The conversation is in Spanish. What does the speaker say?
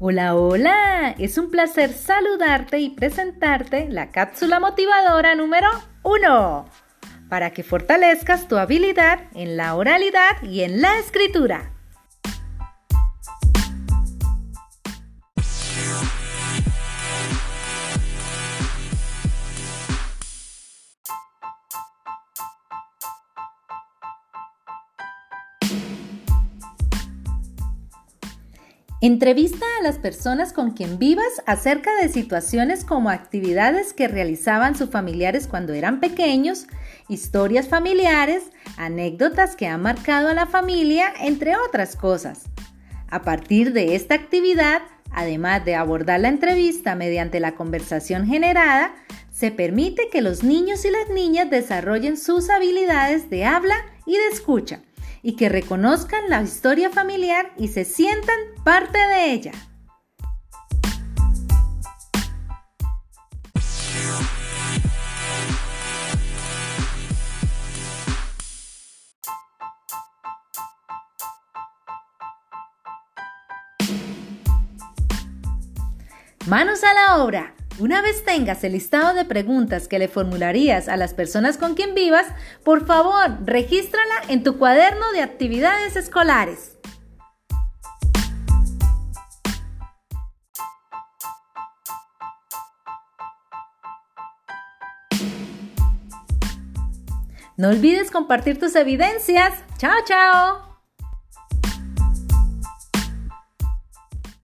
Hola, hola, es un placer saludarte y presentarte la cápsula motivadora número 1 para que fortalezcas tu habilidad en la oralidad y en la escritura. Entrevista a las personas con quien vivas acerca de situaciones como actividades que realizaban sus familiares cuando eran pequeños, historias familiares, anécdotas que han marcado a la familia, entre otras cosas. A partir de esta actividad, además de abordar la entrevista mediante la conversación generada, se permite que los niños y las niñas desarrollen sus habilidades de habla y de escucha y que reconozcan la historia familiar y se sientan parte de ella. Manos a la obra. Una vez tengas el listado de preguntas que le formularías a las personas con quien vivas, por favor, regístrala en tu cuaderno de actividades escolares. No olvides compartir tus evidencias. Chao, chao.